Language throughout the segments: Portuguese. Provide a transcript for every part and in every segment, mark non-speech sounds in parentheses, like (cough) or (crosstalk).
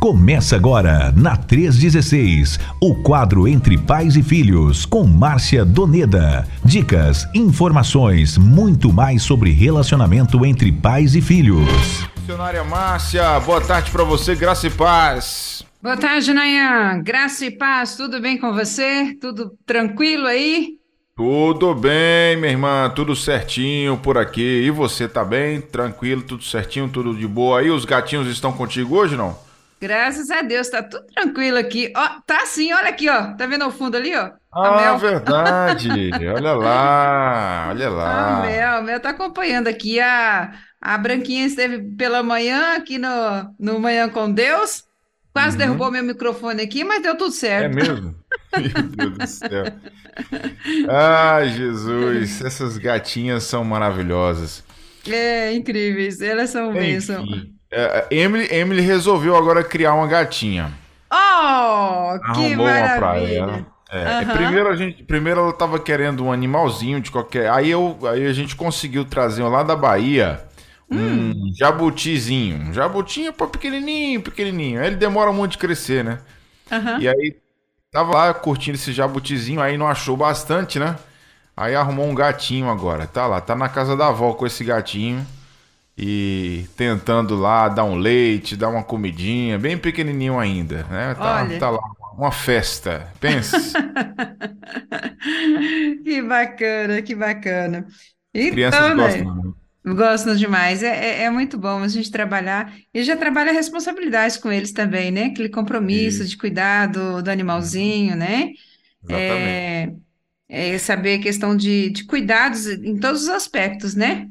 Começa agora, na 316, o quadro Entre Pais e Filhos, com Márcia Doneda. Dicas, informações, muito mais sobre relacionamento entre pais e filhos. Missionária Márcia, boa tarde para você, graça e paz. Boa tarde, Nayan. Graça e paz, tudo bem com você? Tudo tranquilo aí? Tudo bem, minha irmã, tudo certinho por aqui. E você tá bem? Tranquilo, tudo certinho, tudo de boa. E os gatinhos estão contigo hoje, não? Graças a Deus, tá tudo tranquilo aqui. Ó, tá sim, olha aqui, ó. Tá vendo ao fundo ali, ó? A ah, Mel. verdade. (laughs) olha lá, olha lá. A Mel, a Mel tá acompanhando aqui. A, a Branquinha esteve pela manhã aqui no, no Manhã com Deus. Quase uhum. derrubou meu microfone aqui, mas deu tudo certo. É mesmo? (laughs) meu Deus do céu. Ai, Jesus, essas gatinhas são maravilhosas. É, incríveis. Elas são bênçãos. É, Emily, Emily resolveu agora criar uma gatinha. Oh, que Arrumou maravilha. uma pra ela. É, uhum. primeiro a gente, primeiro ela tava querendo um animalzinho de qualquer. Aí eu, aí a gente conseguiu trazer lá da Bahia um hum. jabutizinho, um jabutinho pô, pequenininho, pequenininho. Aí ele demora muito de crescer, né? Uhum. E aí tava lá curtindo esse jabutizinho, aí não achou bastante, né? Aí arrumou um gatinho agora. Tá lá, tá na casa da avó com esse gatinho e tentando lá dar um leite, dar uma comidinha, bem pequenininho ainda, né? Tá, Olha. tá lá uma festa, pense. (laughs) que bacana, que bacana. Então, Crianças né? gostam. Gostam demais, é, é, é, muito bom a gente trabalhar e já trabalha responsabilidades com eles também, né? Aquele compromisso Isso. de cuidar do, do animalzinho, né? É, é, saber a questão de, de cuidados em todos os aspectos, né?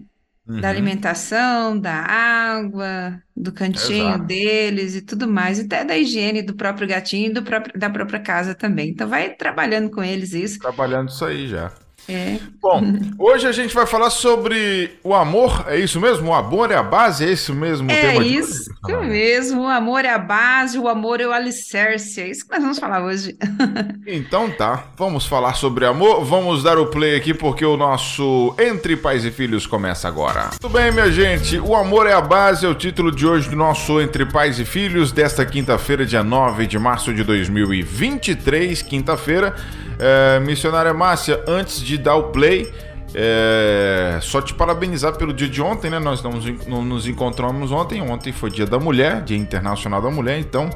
Uhum. da alimentação, da água, do cantinho Exato. deles e tudo mais, e até da higiene do próprio gatinho e do próprio, da própria casa também. Então vai trabalhando com eles isso. Trabalhando isso aí já. É. Bom, hoje a gente vai falar sobre o amor, é isso mesmo? O amor é a base, é isso mesmo? É isso mesmo, o amor é a base, o amor é o alicerce, é isso que nós vamos falar hoje. (laughs) Então tá, vamos falar sobre amor, vamos dar o play aqui porque o nosso Entre Pais e Filhos começa agora. Tudo bem, minha gente, o amor é a base é o título de hoje do nosso Entre Pais e Filhos desta quinta-feira, dia 9 de março de 2023, quinta-feira. É, missionária Márcia, antes de dar o play, é, só te parabenizar pelo dia de ontem, né? Nós nos, nos encontramos ontem. Ontem foi Dia da Mulher, Dia Internacional da Mulher. Então,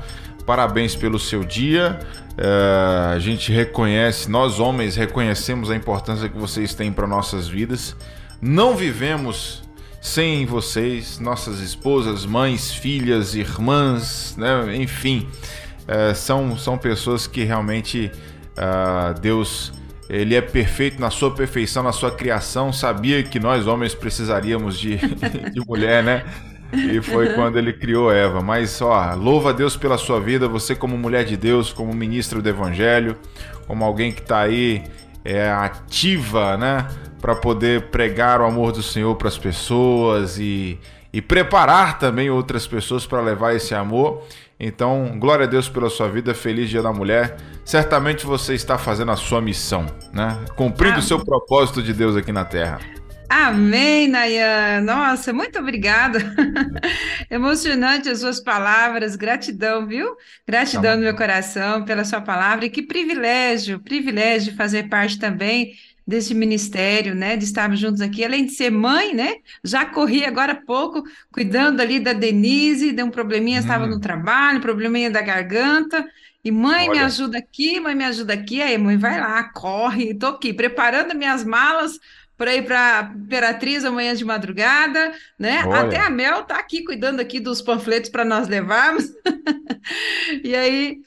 parabéns pelo seu dia. É, a gente reconhece, nós homens reconhecemos a importância que vocês têm para nossas vidas. Não vivemos sem vocês, nossas esposas, mães, filhas, irmãs, né? enfim, é, são, são pessoas que realmente Uh, Deus, ele é perfeito na sua perfeição, na sua criação. Sabia que nós homens precisaríamos de, (laughs) de mulher, né? E foi quando ele criou Eva. Mas, ó, louva a Deus pela sua vida, você como mulher de Deus, como ministro do Evangelho, como alguém que está aí é, ativa, né? Para poder pregar o amor do Senhor para as pessoas e, e preparar também outras pessoas para levar esse amor. Então, glória a Deus pela sua vida, feliz Dia da Mulher. Certamente você está fazendo a sua missão, né? Cumprindo o seu propósito de Deus aqui na Terra. Amém, Nayan. Nossa, muito obrigada. (laughs) Emocionante as suas palavras, gratidão, viu? Gratidão no meu coração pela sua palavra e que privilégio, privilégio de fazer parte também desse ministério, né, de estarmos juntos aqui, além de ser mãe, né, já corri agora há pouco, cuidando ali da Denise, deu um probleminha, hum. estava no trabalho, probleminha da garganta, e mãe, Olha. me ajuda aqui, mãe, me ajuda aqui, aí mãe, vai lá, corre, estou aqui, preparando minhas malas para ir para Imperatriz amanhã de madrugada, né, Olha. até a Mel está aqui cuidando aqui dos panfletos para nós levarmos, (laughs) e aí,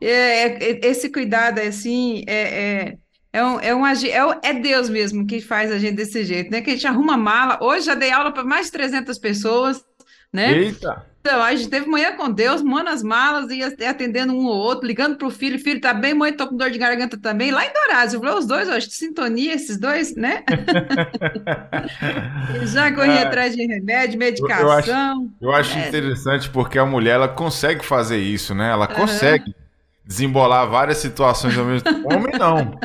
é, é, esse cuidado, assim, é, é é, um, é, um, é, é Deus mesmo que faz a gente desse jeito, né? Que a gente arruma mala. Hoje já dei aula para mais de 300 pessoas, né? Eita! Então, a gente teve manhã com Deus, manda as malas e atendendo um ou outro, ligando para o filho, filho tá bem, mãe, tô com dor de garganta também. Lá em Dourados, eu falei, os dois, hoje, de sintonia, esses dois, né? (laughs) já corri é, atrás de remédio, medicação. Eu acho, eu acho é. interessante porque a mulher, ela consegue fazer isso, né? Ela consegue. Uhum desembolar várias situações ao mesmo tempo. Homem não.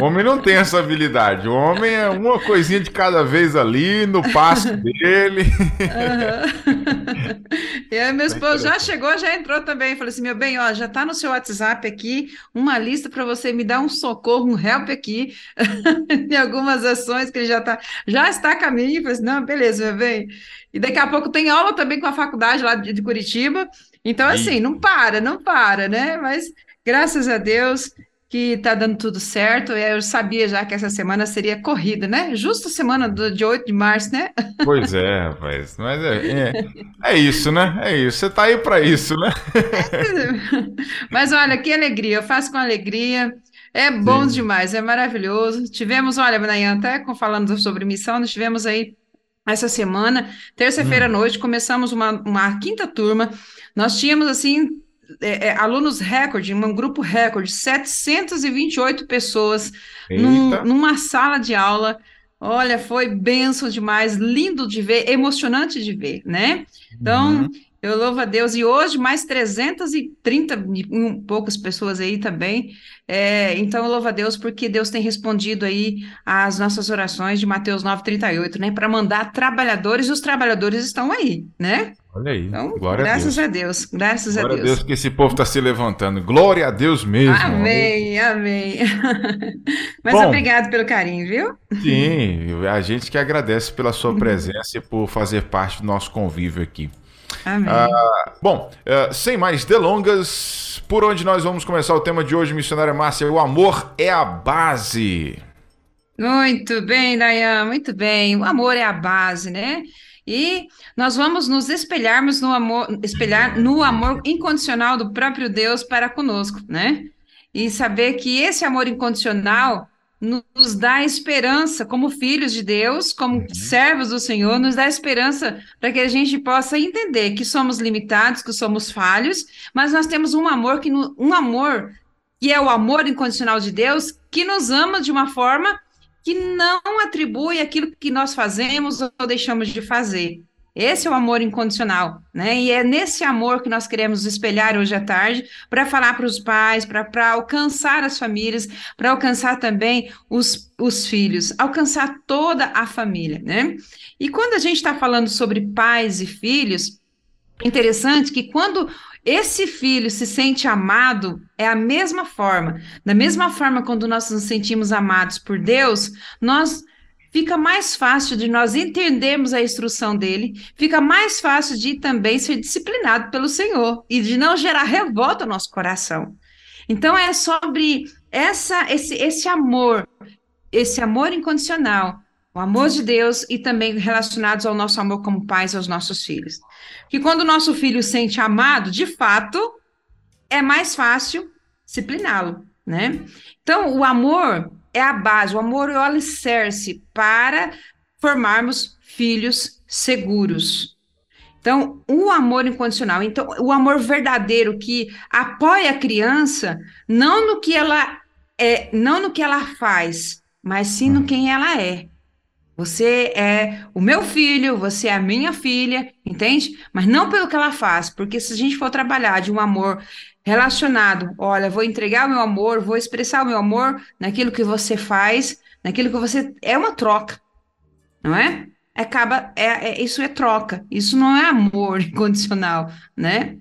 Homem não tem essa habilidade. O homem é uma coisinha de cada vez ali, no passo dele. Uhum. E aí, meu esposo já chegou, já entrou também. Falei assim: meu bem, ó, já tá no seu WhatsApp aqui uma lista para você me dar um socorro, um help aqui, (laughs) em algumas ações que ele já tá, já está a caminho. Falei assim: não, beleza, meu bem. E daqui a pouco tem aula também com a faculdade lá de Curitiba. Então, assim, não para, não para, né? Mas graças a Deus, que tá dando tudo certo. Eu sabia já que essa semana seria corrida, né? Justo a semana do, de 8 de março, né? (laughs) Pois é, rapaz. Mas é, é, é isso, né? É isso. Você tá aí para isso, né? (laughs) Mas olha, que alegria. Eu faço com alegria. É bom Sim. demais, é maravilhoso. Tivemos, olha, amanhã até falando sobre missão, nós tivemos aí essa semana, terça-feira hum. à noite, começamos uma, uma quinta turma. Nós tínhamos, assim, é, é, alunos recorde, um grupo recorde, 728 pessoas num, numa sala de aula. Olha, foi benção demais, lindo de ver, emocionante de ver, né? Então, uhum. Eu louvo a Deus. E hoje, mais 330 e um, poucas pessoas aí também. É, então, eu louvo a Deus porque Deus tem respondido aí às nossas orações de Mateus 9,38, né? Para mandar trabalhadores, e os trabalhadores estão aí, né? Olha aí. Então, Glória graças a Deus. a Deus. Graças Glória a Deus. Deus que esse povo está se levantando. Glória a Deus mesmo. Amém, amém. (laughs) Mas Bom, obrigado pelo carinho, viu? Sim, a gente que agradece pela sua (laughs) presença e por fazer parte do nosso convívio aqui. Amém. Ah, bom, uh, sem mais delongas, por onde nós vamos começar o tema de hoje, missionária Márcia? O amor é a base. Muito bem, Dayan, muito bem. O amor é a base, né? E nós vamos nos espelharmos no amor, espelhar no amor incondicional do próprio Deus para conosco, né? E saber que esse amor incondicional nos dá esperança como filhos de Deus, como uhum. servos do Senhor, nos dá esperança para que a gente possa entender que somos limitados, que somos falhos, mas nós temos um amor que um amor que é o amor incondicional de Deus, que nos ama de uma forma que não atribui aquilo que nós fazemos ou deixamos de fazer. Esse é o amor incondicional, né? E é nesse amor que nós queremos espelhar hoje à tarde para falar para os pais, para alcançar as famílias, para alcançar também os, os filhos, alcançar toda a família, né? E quando a gente está falando sobre pais e filhos, interessante que quando esse filho se sente amado é a mesma forma. Da mesma forma, quando nós nos sentimos amados por Deus, nós fica mais fácil de nós entendermos a instrução dele, fica mais fácil de também ser disciplinado pelo Senhor e de não gerar revolta no nosso coração. Então é sobre essa esse esse amor, esse amor incondicional, o amor de Deus e também relacionados ao nosso amor como pais aos nossos filhos que quando o nosso filho sente amado, de fato, é mais fácil discipliná-lo, né? Então, o amor é a base, o amor é o alicerce para formarmos filhos seguros. Então, o amor incondicional, então, o amor verdadeiro que apoia a criança, não no que ela é, não no que ela faz, mas sim no quem ela é. Você é o meu filho, você é a minha filha, entende? Mas não pelo que ela faz, porque se a gente for trabalhar de um amor relacionado, olha, vou entregar o meu amor, vou expressar o meu amor naquilo que você faz, naquilo que você é uma troca, não é? Acaba, é, é isso é troca, isso não é amor (laughs) incondicional, né?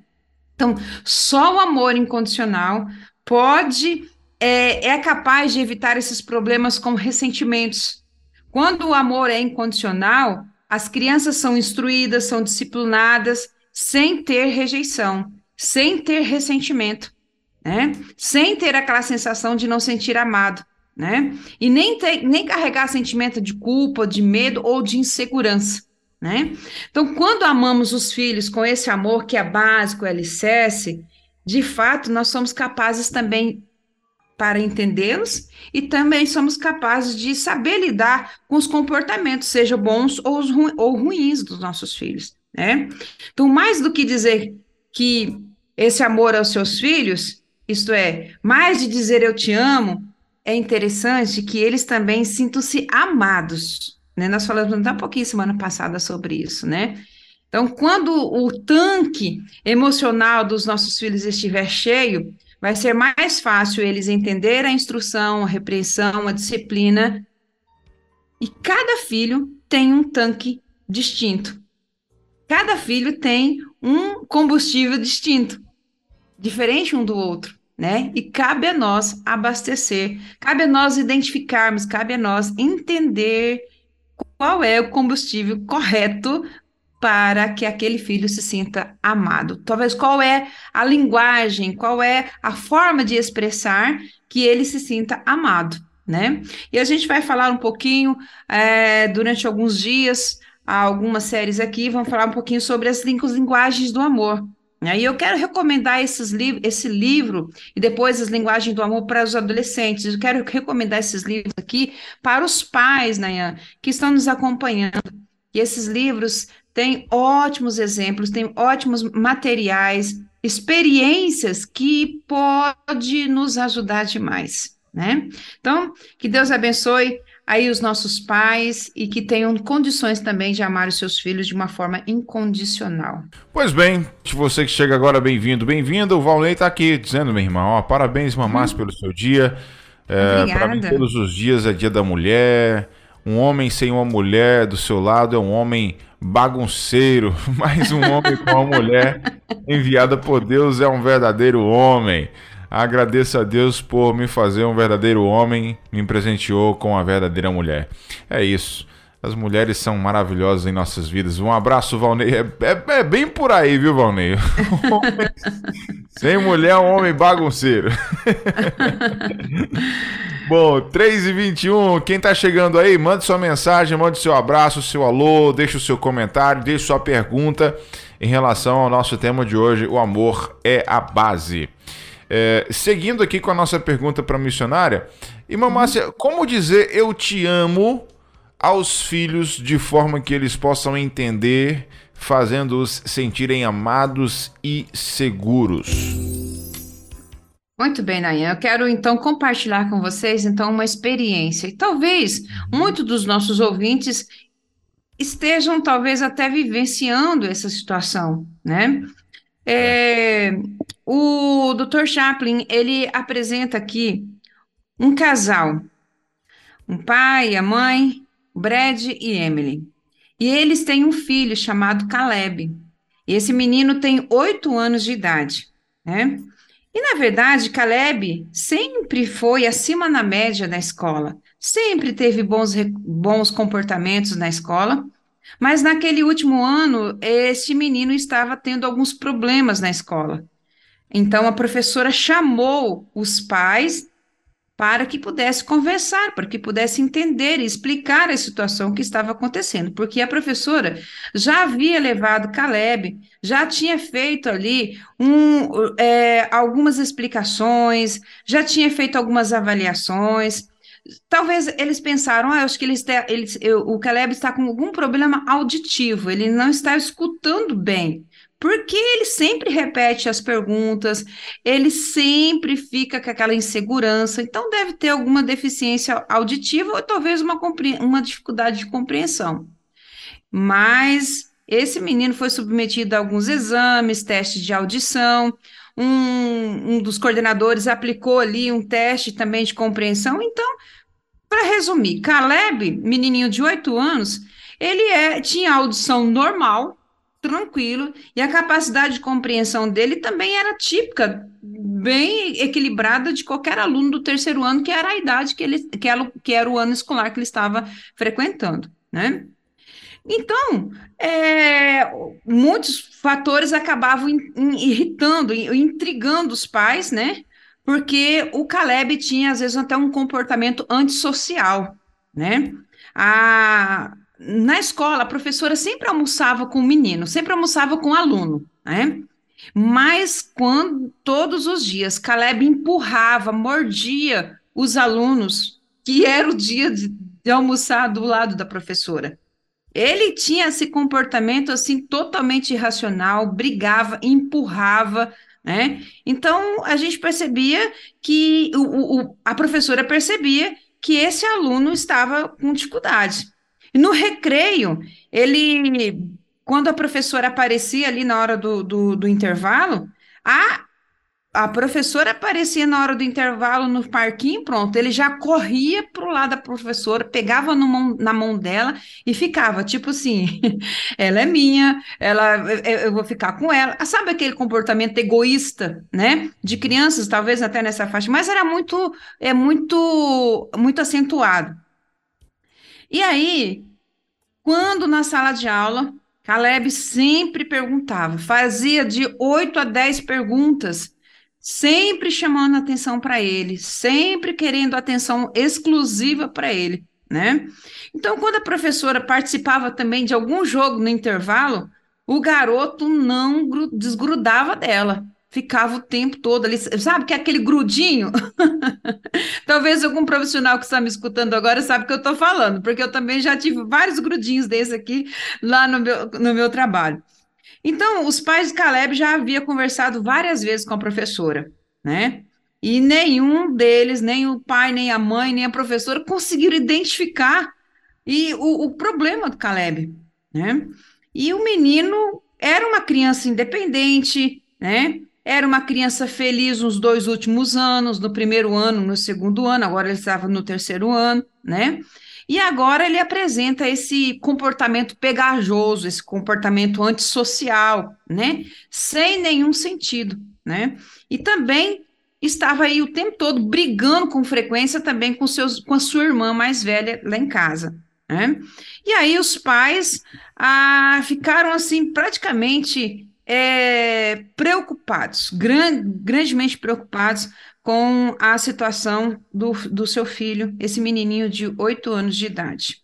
Então, só o amor incondicional pode é, é capaz de evitar esses problemas com ressentimentos quando o amor é incondicional, as crianças são instruídas, são disciplinadas sem ter rejeição, sem ter ressentimento, né? Sem ter aquela sensação de não sentir amado, né? E nem, ter, nem carregar sentimento de culpa, de medo ou de insegurança, né? Então, quando amamos os filhos com esse amor que é básico, é alicerce, de fato, nós somos capazes também para entendê-los e também somos capazes de saber lidar com os comportamentos, seja bons ou, ru ou ruins dos nossos filhos, né? Então, mais do que dizer que esse amor aos seus filhos, isto é, mais de dizer eu te amo, é interessante que eles também sintam-se amados, né? Nós falamos até um pouquinho semana passada sobre isso, né? Então, quando o tanque emocional dos nossos filhos estiver cheio, vai ser mais fácil eles entender a instrução, a repreensão, a disciplina. E cada filho tem um tanque distinto. Cada filho tem um combustível distinto, diferente um do outro, né? E cabe a nós abastecer, cabe a nós identificarmos, cabe a nós entender qual é o combustível correto para que aquele filho se sinta amado. Talvez qual é a linguagem, qual é a forma de expressar que ele se sinta amado, né? E a gente vai falar um pouquinho é, durante alguns dias, algumas séries aqui, vamos falar um pouquinho sobre as linguagens do amor. E eu quero recomendar esses li esse livro e depois as linguagens do amor para os adolescentes. Eu quero recomendar esses livros aqui para os pais, Nayan, que estão nos acompanhando. E esses livros têm ótimos exemplos, têm ótimos materiais, experiências que pode nos ajudar demais, né? Então, que Deus abençoe aí os nossos pais e que tenham condições também de amar os seus filhos de uma forma incondicional. Pois bem, se você que chega agora, bem-vindo, bem-vinda. O Valnei está aqui dizendo, meu irmão, ó, parabéns, mamás, hum. pelo seu dia. É, Para mim, todos os dias é dia da mulher. Um homem sem uma mulher do seu lado é um homem bagunceiro, (laughs) mas um homem com uma mulher (laughs) enviada por Deus é um verdadeiro homem. Agradeço a Deus por me fazer um verdadeiro homem, me presenteou com a verdadeira mulher. É isso. As mulheres são maravilhosas em nossas vidas. Um abraço, Valnei. É, é, é bem por aí, viu, Valnei? (laughs) Sem mulher, um homem bagunceiro. (laughs) Bom, 3 e 21 quem tá chegando aí, mande sua mensagem, mande seu abraço, seu alô, deixe o seu comentário, deixe sua pergunta em relação ao nosso tema de hoje, o amor é a base. É, seguindo aqui com a nossa pergunta para a missionária, Irmã uhum. Márcia, como dizer eu te amo aos filhos de forma que eles possam entender, fazendo-os sentirem amados e seguros? Muito bem, Nayan. Eu quero então compartilhar com vocês então uma experiência. E talvez muitos dos nossos ouvintes estejam talvez até vivenciando essa situação, né? É, o Dr. Chaplin, ele apresenta aqui um casal, um pai, a mãe, Brad e Emily. E eles têm um filho chamado Caleb. E esse menino tem oito anos de idade, né? E, na verdade, Caleb sempre foi acima na média da escola, sempre teve bons, bons comportamentos na escola, mas naquele último ano, este menino estava tendo alguns problemas na escola. Então, a professora chamou os pais para que pudesse conversar, para que pudesse entender e explicar a situação que estava acontecendo, porque a professora já havia levado Caleb, já tinha feito ali um, é, algumas explicações, já tinha feito algumas avaliações. Talvez eles pensaram, ah, acho que eles, eles, eu, o Caleb está com algum problema auditivo, ele não está escutando bem porque ele sempre repete as perguntas, ele sempre fica com aquela insegurança, então deve ter alguma deficiência auditiva ou talvez uma, uma dificuldade de compreensão. Mas esse menino foi submetido a alguns exames, testes de audição, um, um dos coordenadores aplicou ali um teste também de compreensão. Então, para resumir, Caleb, menininho de 8 anos, ele é, tinha audição normal, tranquilo, e a capacidade de compreensão dele também era típica, bem equilibrada de qualquer aluno do terceiro ano, que era a idade que, ele, que, era, que era o ano escolar que ele estava frequentando, né? Então, é, muitos fatores acabavam irritando, in, intrigando os pais, né? Porque o Caleb tinha, às vezes, até um comportamento antissocial, né? A, na escola, a professora sempre almoçava com o menino, sempre almoçava com o aluno, né? Mas quando todos os dias Caleb empurrava, mordia os alunos, que era o dia de, de almoçar do lado da professora. Ele tinha esse comportamento assim totalmente irracional, brigava, empurrava, né? Então a gente percebia que o, o, a professora percebia que esse aluno estava com dificuldade. No recreio, ele, quando a professora aparecia ali na hora do, do, do intervalo, a a professora aparecia na hora do intervalo no parquinho, pronto, ele já corria para o lado da professora, pegava mão, na mão dela e ficava, tipo assim, (laughs) ela é minha, ela, eu vou ficar com ela. Ah, sabe aquele comportamento egoísta, né? De crianças, talvez até nessa faixa, mas era muito, é muito, muito acentuado. E aí, quando na sala de aula, Caleb sempre perguntava, fazia de 8 a 10 perguntas sempre chamando atenção para ele, sempre querendo atenção exclusiva para ele, né? Então, quando a professora participava também de algum jogo no intervalo, o garoto não desgrudava dela, ficava o tempo todo ali, sabe que é aquele grudinho? (laughs) Talvez algum profissional que está me escutando agora sabe o que eu estou falando, porque eu também já tive vários grudinhos desse aqui lá no meu, no meu trabalho. Então, os pais de Caleb já haviam conversado várias vezes com a professora, né? E nenhum deles, nem o pai, nem a mãe, nem a professora conseguiram identificar e o, o problema do Caleb, né? E o menino era uma criança independente, né? Era uma criança feliz nos dois últimos anos, no primeiro ano, no segundo ano, agora ele estava no terceiro ano, né? E agora ele apresenta esse comportamento pegajoso, esse comportamento antissocial, né? Sem nenhum sentido, né? E também estava aí o tempo todo brigando com frequência também com, seus, com a sua irmã mais velha lá em casa. Né? E aí os pais ah, ficaram assim praticamente é, preocupados, gran, grandemente preocupados com a situação do, do seu filho, esse menininho de oito anos de idade.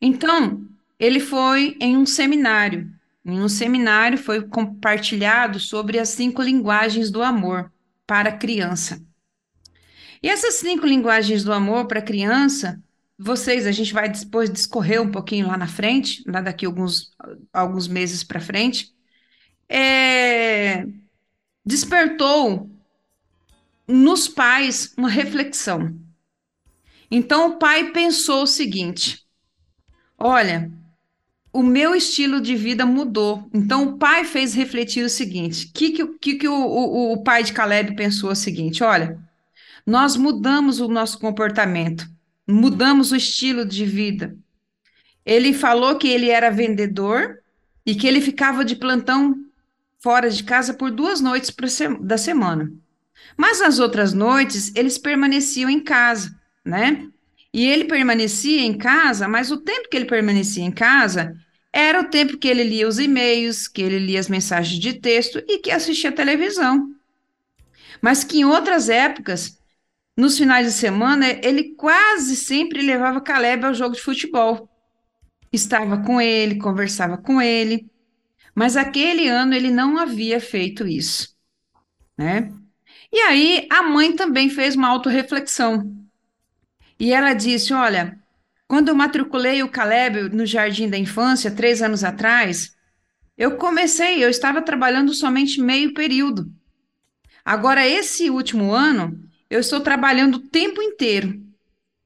Então, ele foi em um seminário. Em um seminário foi compartilhado sobre as cinco linguagens do amor para criança. E essas cinco linguagens do amor para criança, vocês, a gente vai depois discorrer um pouquinho lá na frente, lá daqui alguns, alguns meses para frente, é, despertou nos pais uma reflexão. Então o pai pensou o seguinte: olha, o meu estilo de vida mudou. Então o pai fez refletir o seguinte: o que, que, que o, o, o pai de Caleb pensou o seguinte: olha, nós mudamos o nosso comportamento, mudamos o estilo de vida. Ele falou que ele era vendedor e que ele ficava de plantão fora de casa por duas noites da semana. Mas nas outras noites, eles permaneciam em casa, né? E ele permanecia em casa, mas o tempo que ele permanecia em casa era o tempo que ele lia os e-mails, que ele lia as mensagens de texto e que assistia televisão. Mas que em outras épocas, nos finais de semana, ele quase sempre levava Caleb ao jogo de futebol. Estava com ele, conversava com ele. Mas aquele ano ele não havia feito isso, né? E aí a mãe também fez uma autorreflexão. E ela disse: Olha, quando eu matriculei o Caleb no Jardim da Infância, três anos atrás, eu comecei, eu estava trabalhando somente meio período. Agora, esse último ano, eu estou trabalhando o tempo inteiro,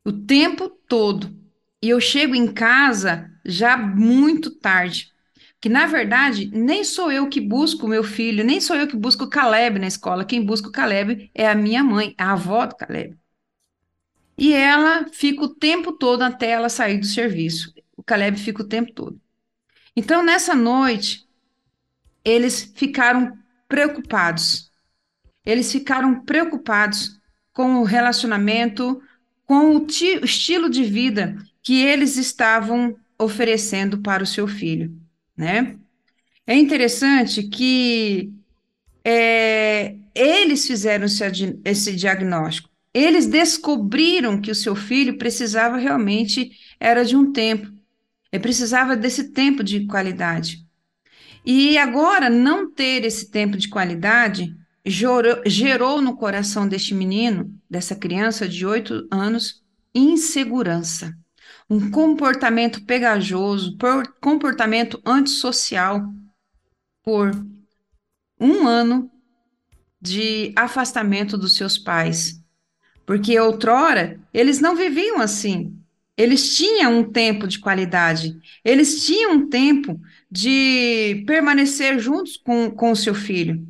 o tempo todo. E eu chego em casa já muito tarde que na verdade nem sou eu que busco o meu filho, nem sou eu que busco o Caleb na escola, quem busca o Caleb é a minha mãe, a avó do Caleb. E ela fica o tempo todo até ela sair do serviço. O Caleb fica o tempo todo. Então, nessa noite, eles ficaram preocupados. Eles ficaram preocupados com o relacionamento, com o estilo de vida que eles estavam oferecendo para o seu filho né? É interessante que é, eles fizeram esse, diagnóstico. Eles descobriram que o seu filho precisava realmente era de um tempo. Ele precisava desse tempo de qualidade. E agora, não ter esse tempo de qualidade gerou, gerou no coração deste menino, dessa criança de oito anos, insegurança um comportamento pegajoso, por comportamento antissocial, por um ano de afastamento dos seus pais. Porque outrora eles não viviam assim. Eles tinham um tempo de qualidade, eles tinham um tempo de permanecer juntos com, com o seu filho.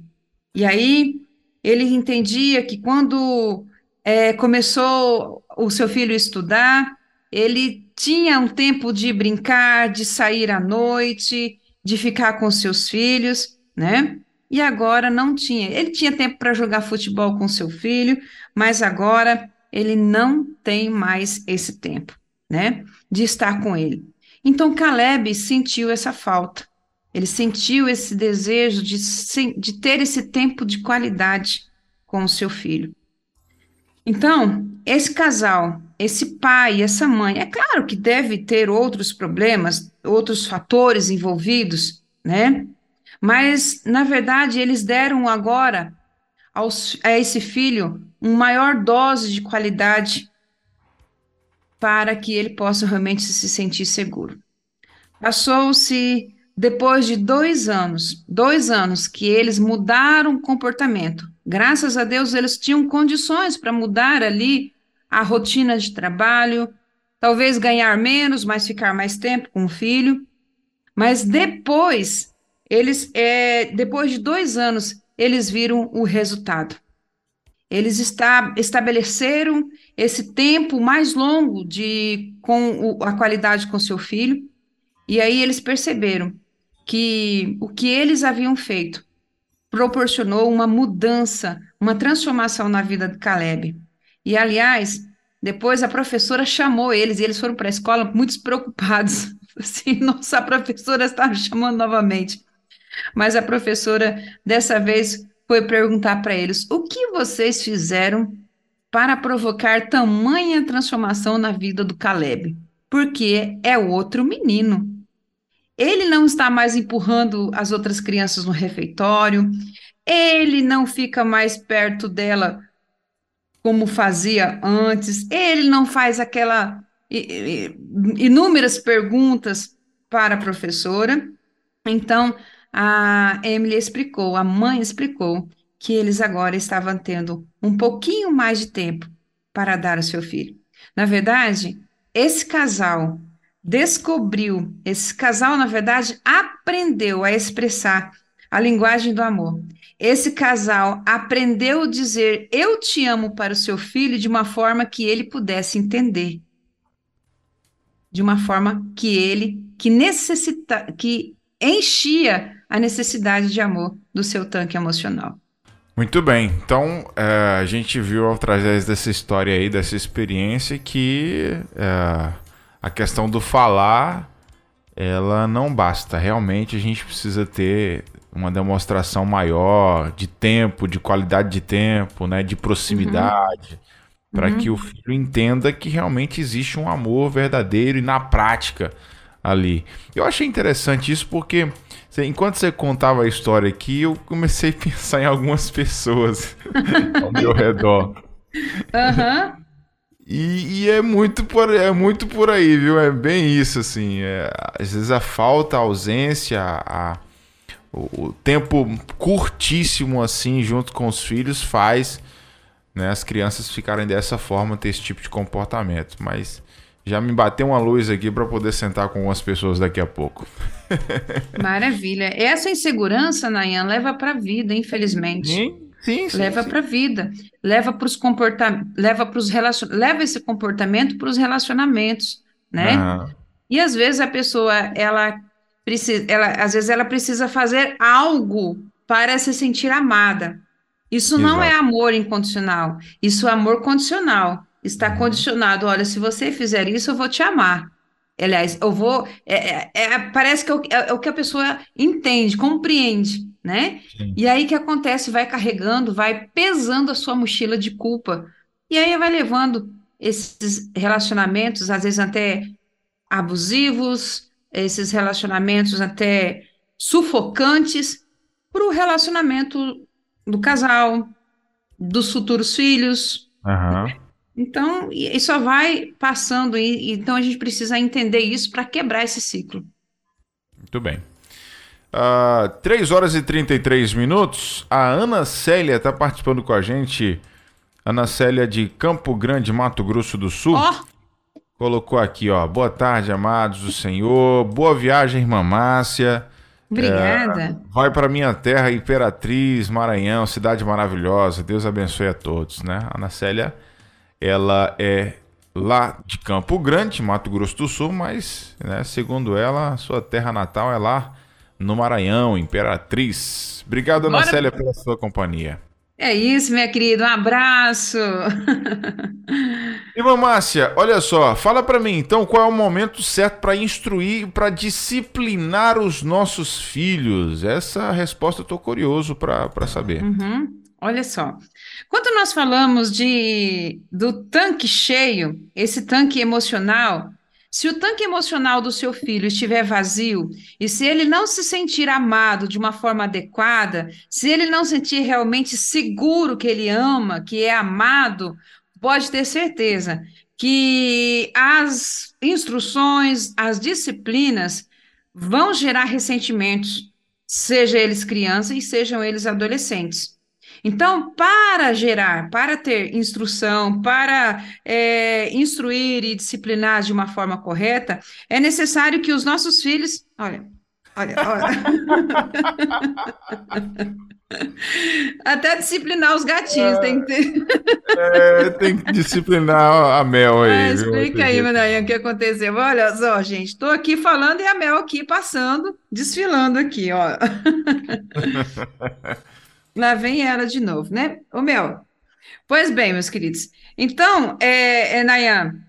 E aí ele entendia que quando é, começou o seu filho estudar, ele tinha um tempo de brincar, de sair à noite, de ficar com seus filhos, né? E agora não tinha. Ele tinha tempo para jogar futebol com seu filho, mas agora ele não tem mais esse tempo, né? De estar com ele. Então Caleb sentiu essa falta. Ele sentiu esse desejo de, de ter esse tempo de qualidade com o seu filho. Então, esse casal, esse pai, essa mãe, é claro que deve ter outros problemas, outros fatores envolvidos, né? Mas, na verdade, eles deram agora aos, a esse filho uma maior dose de qualidade para que ele possa realmente se sentir seguro. Passou-se depois de dois anos, dois anos que eles mudaram o comportamento. Graças a Deus, eles tinham condições para mudar ali a rotina de trabalho, talvez ganhar menos, mas ficar mais tempo com o filho. Mas depois, eles, é, depois de dois anos, eles viram o resultado. Eles está, estabeleceram esse tempo mais longo de com o, a qualidade com seu filho, e aí eles perceberam que o que eles haviam feito proporcionou uma mudança, uma transformação na vida de Caleb. E, aliás, depois a professora chamou eles, e eles foram para a escola muito preocupados. (laughs) Assim, nossa, a professora está chamando novamente. Mas a professora, dessa vez, foi perguntar para eles: o que vocês fizeram para provocar tamanha transformação na vida do Caleb? Porque é outro menino. Ele não está mais empurrando as outras crianças no refeitório, ele não fica mais perto dela como fazia antes, ele não faz aquela inúmeras perguntas para a professora. Então, a Emily explicou, a mãe explicou que eles agora estavam tendo um pouquinho mais de tempo para dar ao seu filho. Na verdade, esse casal descobriu, esse casal, na verdade, aprendeu a expressar a linguagem do amor. Esse casal aprendeu a dizer eu te amo para o seu filho de uma forma que ele pudesse entender. De uma forma que ele que necessita que enchia a necessidade de amor do seu tanque emocional. Muito bem, então é, a gente viu através dessa história aí, dessa experiência, que é, a questão do falar, ela não basta. Realmente a gente precisa ter uma demonstração maior de tempo, de qualidade de tempo, né, de proximidade, uhum. para uhum. que o filho entenda que realmente existe um amor verdadeiro e na prática ali. Eu achei interessante isso porque enquanto você contava a história aqui, eu comecei a (laughs) pensar em algumas pessoas (laughs) ao meu redor. Uhum. E, e, é, muito por, é muito por aí, viu? É bem isso, assim. É, às vezes a falta, a ausência, a, o, o, tempo curtíssimo, assim, junto com os filhos, faz né, as crianças ficarem dessa forma, ter esse tipo de comportamento. Mas já me bateu uma luz aqui para poder sentar com algumas pessoas daqui a pouco. (laughs) Maravilha. Essa insegurança, Nayan, leva para a vida, infelizmente. Sim, Sim, sim, leva para a vida, leva para os comportamentos, leva para os relacion... leva esse comportamento para os relacionamentos, né? Uhum. E às vezes a pessoa ela precisa, ela às vezes ela precisa fazer algo para se sentir amada. Isso Exato. não é amor incondicional, isso é amor condicional. Está uhum. condicionado. Olha, se você fizer isso, eu vou te amar. Aliás, eu vou. É, é, é parece que é o, é, é o que a pessoa entende, compreende né? Sim. E aí o que acontece? Vai carregando, vai pesando a sua mochila de culpa. E aí vai levando esses relacionamentos, às vezes até abusivos, esses relacionamentos até sufocantes, para o relacionamento do casal, dos futuros filhos. Uhum. Então, e só vai passando, e, então a gente precisa entender isso para quebrar esse ciclo. Muito bem. Uh, ah, 3 horas e 33 minutos. A Ana Célia está participando com a gente. Ana Célia de Campo Grande, Mato Grosso do Sul. Oh. Colocou aqui, ó. Boa tarde, amados do Senhor. Boa viagem, irmã Márcia. Obrigada. É, vai para minha terra, Imperatriz, Maranhão, cidade maravilhosa. Deus abençoe a todos, né? A Ana Célia, ela é lá de Campo Grande, Mato Grosso do Sul, mas, né, segundo ela, sua terra natal é lá no Maranhão, Imperatriz. Obrigado, Ana Bora... Célia, pela sua companhia. É isso, minha querida. Um abraço. (laughs) Irmã Márcia, olha só, fala para mim então qual é o momento certo para instruir, para disciplinar os nossos filhos. Essa resposta eu tô curioso para saber. Uhum. Olha só, quando nós falamos de do tanque cheio, esse tanque emocional, se o tanque emocional do seu filho estiver vazio e se ele não se sentir amado de uma forma adequada, se ele não sentir realmente seguro que ele ama, que é amado, pode ter certeza que as instruções, as disciplinas vão gerar ressentimentos, seja eles crianças e sejam eles adolescentes. Então, para gerar, para ter instrução, para é, instruir e disciplinar de uma forma correta, é necessário que os nossos filhos. Olha, olha, olha. (laughs) Até disciplinar os gatinhos, é, tem que ter. É, tem que disciplinar a Mel aí. Ah, explica aí, Manayan, o que aconteceu. Olha só, gente, estou aqui falando e a Mel aqui passando, desfilando aqui, ó. (laughs) Lá vem ela de novo, né? Ô, Mel. Pois bem, meus queridos. Então, é, é Nayan,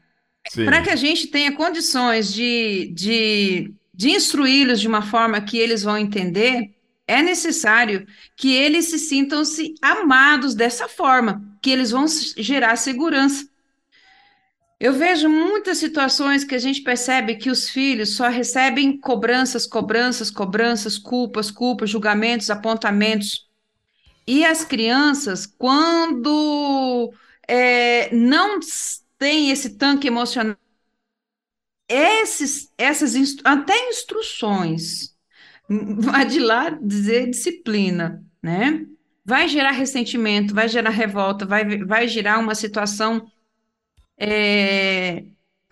para que a gente tenha condições de, de, de instruí-los de uma forma que eles vão entender, é necessário que eles se sintam-se amados dessa forma, que eles vão gerar segurança. Eu vejo muitas situações que a gente percebe que os filhos só recebem cobranças, cobranças, cobranças, culpas, culpas, julgamentos, apontamentos. E as crianças, quando é, não têm esse tanque emocional, esses, essas até instruções, (laughs) vai de lá dizer disciplina, né? Vai gerar ressentimento, vai gerar revolta, vai, vai gerar uma situação é,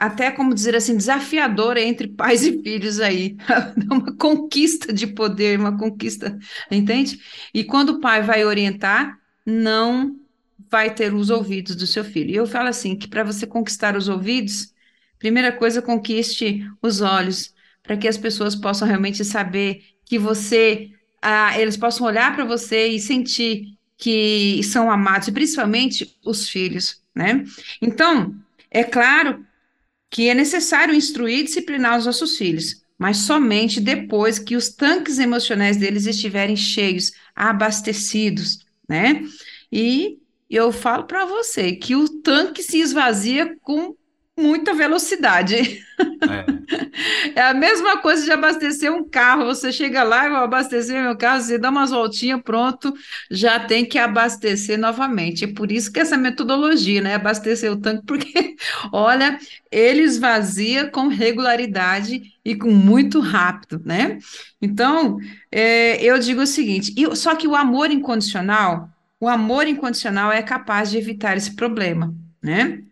até como dizer assim, desafiadora entre pais e filhos aí, (laughs) uma conquista de poder, uma conquista, entende? E quando o pai vai orientar, não vai ter os ouvidos do seu filho. E eu falo assim, que para você conquistar os ouvidos, primeira coisa, conquiste os olhos, para que as pessoas possam realmente saber que você, ah, eles possam olhar para você e sentir que são amados, e principalmente os filhos, né? Então, é claro que é necessário instruir e disciplinar os nossos filhos, mas somente depois que os tanques emocionais deles estiverem cheios, abastecidos, né? E eu falo para você que o tanque se esvazia com muita velocidade. É. (laughs) é. a mesma coisa de abastecer um carro. Você chega lá, eu vou abastecer meu carro, você dá umas voltinhas, pronto, já tem que abastecer novamente. É por isso que essa metodologia, né? Abastecer o tanque, (laughs) porque, olha, ele esvazia com regularidade e com muito rápido, né? Então, é, eu digo o seguinte: só que o amor incondicional, o amor incondicional é capaz de evitar esse problema, né?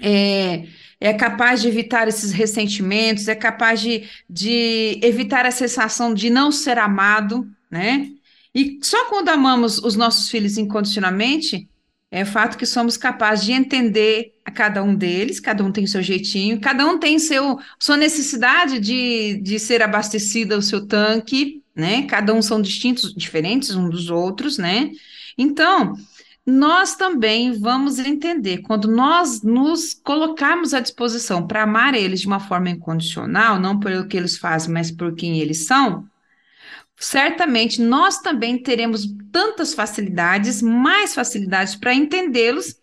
É, é capaz de evitar esses ressentimentos, é capaz de, de evitar a sensação de não ser amado, né? E só quando amamos os nossos filhos incondicionalmente, é fato que somos capazes de entender a cada um deles, cada um tem o seu jeitinho, cada um tem seu, sua necessidade de, de ser abastecida o seu tanque, né? Cada um são distintos, diferentes um dos outros, né? Então, nós também vamos entender, quando nós nos colocarmos à disposição para amar eles de uma forma incondicional, não pelo que eles fazem, mas por quem eles são, certamente nós também teremos tantas facilidades, mais facilidades para entendê-los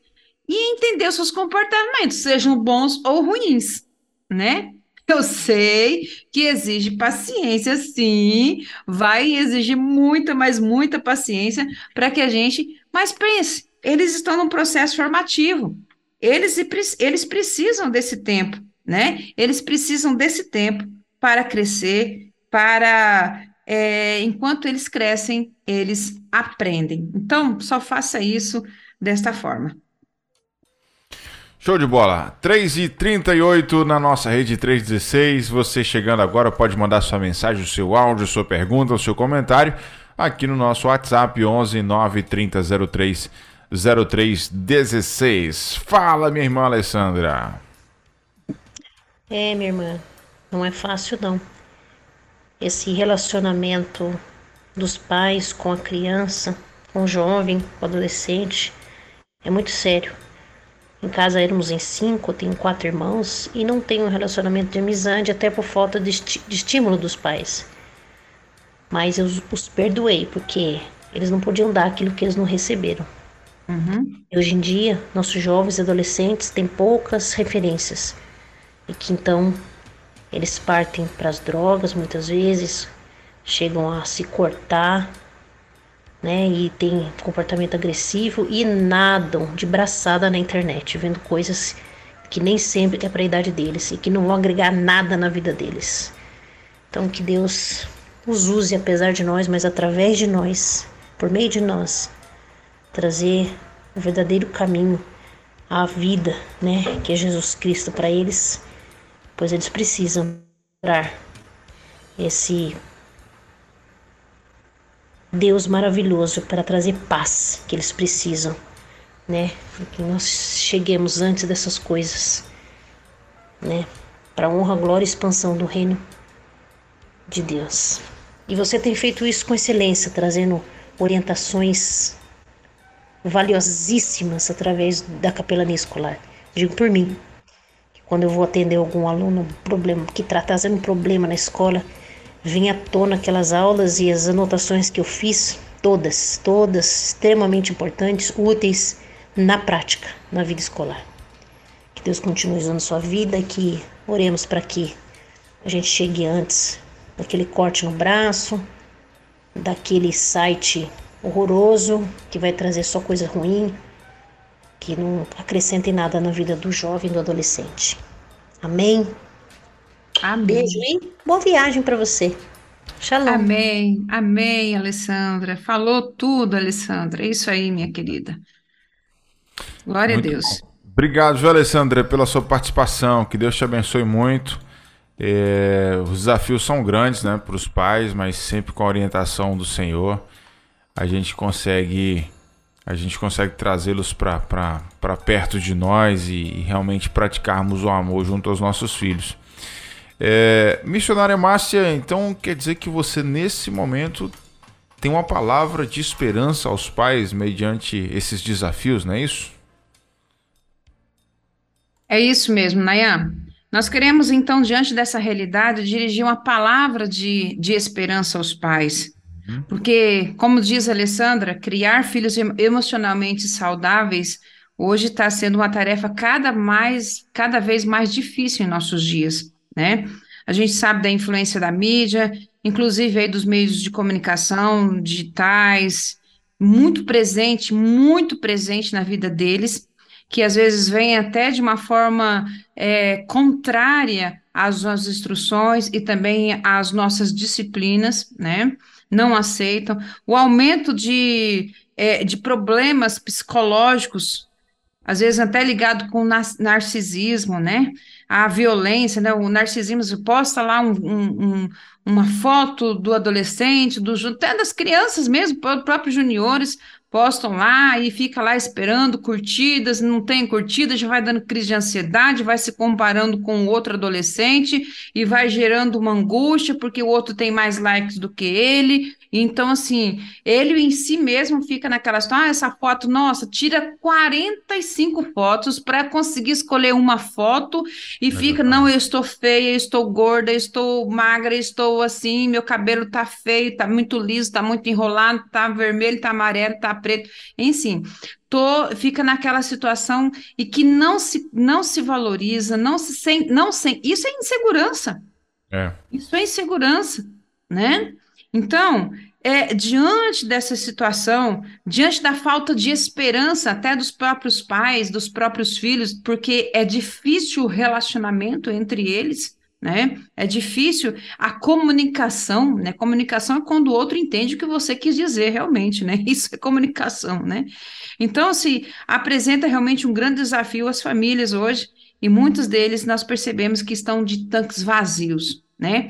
e entender os seus comportamentos, sejam bons ou ruins, né? Eu sei que exige paciência, sim, vai exigir muita, mas muita paciência para que a gente mas pense, eles estão num processo formativo. Eles, eles precisam desse tempo, né? Eles precisam desse tempo para crescer, para é, enquanto eles crescem, eles aprendem. Então, só faça isso desta forma. Show de bola. 3h38 na nossa rede 316. Você chegando agora pode mandar sua mensagem, o seu áudio, sua pergunta, o seu comentário aqui no nosso WhatsApp 11 93003 0316. Fala, minha irmã Alessandra. É, minha irmã, não é fácil não. Esse relacionamento dos pais com a criança, com o jovem, com o adolescente, é muito sério. Em casa éramos em cinco, tenho quatro irmãos e não tenho um relacionamento de amizade até por falta de, de estímulo dos pais. Mas eu os perdoei porque eles não podiam dar aquilo que eles não receberam. Uhum. Hoje em dia, nossos jovens e adolescentes têm poucas referências e que então eles partem para as drogas muitas vezes, chegam a se cortar, né? E tem comportamento agressivo e nadam de braçada na internet, vendo coisas que nem sempre é para a idade deles e que não vão agregar nada na vida deles. Então que Deus os use apesar de nós, mas através de nós, por meio de nós, trazer o verdadeiro caminho, a vida, né, que é Jesus Cristo para eles, pois eles precisam dar esse Deus maravilhoso para trazer paz que eles precisam, né? Que nós cheguemos antes dessas coisas, né? Para honra, glória e expansão do reino de Deus. E você tem feito isso com excelência, trazendo orientações valiosíssimas através da capelania escolar. Digo por mim, quando eu vou atender algum aluno problema que está trazendo um problema na escola, vem à tona aquelas aulas e as anotações que eu fiz, todas, todas extremamente importantes, úteis na prática, na vida escolar. Que Deus continue usando sua vida que oremos para que a gente chegue antes daquele corte no braço, daquele site horroroso que vai trazer só coisa ruim, que não acrescente nada na vida do jovem, do adolescente. Amém? Amém. Beijo e boa viagem para você. Shalom. Amém, amém, Alessandra. Falou tudo, Alessandra. É isso aí, minha querida. Glória muito a Deus. Bom. Obrigado, João Alessandra, pela sua participação. Que Deus te abençoe muito. É, os desafios são grandes né, para os pais, mas sempre com a orientação do Senhor a gente consegue a gente consegue trazê-los para perto de nós e, e, realmente praticarmos o amor junto aos nossos filhos. É, missionária Márcia, então quer dizer que você nesse momento tem uma palavra de esperança aos pais mediante esses desafios, não é isso? É isso mesmo, Nayan. Nós queremos, então, diante dessa realidade, dirigir uma palavra de, de esperança aos pais. Uhum. Porque, como diz a Alessandra, criar filhos emocionalmente saudáveis hoje está sendo uma tarefa cada, mais, cada vez mais difícil em nossos dias, né? A gente sabe da influência da mídia, inclusive aí dos meios de comunicação digitais, muito presente, muito presente na vida deles, que às vezes vem até de uma forma é, contrária às nossas instruções e também às nossas disciplinas, né? não aceitam, o aumento de, é, de problemas psicológicos, às vezes até ligado com narcisismo, né? A violência, né? O narcisismo posta lá um, um, uma foto do adolescente, do, até das crianças mesmo, próprios juniores, postam lá e fica lá esperando curtidas, não tem curtida, já vai dando crise de ansiedade, vai se comparando com outro adolescente e vai gerando uma angústia porque o outro tem mais likes do que ele. Então, assim, ele em si mesmo fica naquela situação, ah, essa foto, nossa, tira 45 fotos para conseguir escolher uma foto e é fica, não, eu estou feia, eu estou gorda, eu estou magra, eu estou assim, meu cabelo tá feio, tá muito liso, tá muito enrolado, tá vermelho, tá amarelo, tá preto, enfim, tô, fica naquela situação e que não se, não se valoriza, não se sem, não sem, isso é insegurança. É. Isso é insegurança, né? Então, é, diante dessa situação, diante da falta de esperança até dos próprios pais, dos próprios filhos, porque é difícil o relacionamento entre eles, né? É difícil a comunicação, né? Comunicação é quando o outro entende o que você quis dizer realmente, né? (laughs) Isso é comunicação, né? Então, se apresenta realmente um grande desafio às famílias hoje, e muitos deles nós percebemos que estão de tanques vazios, né?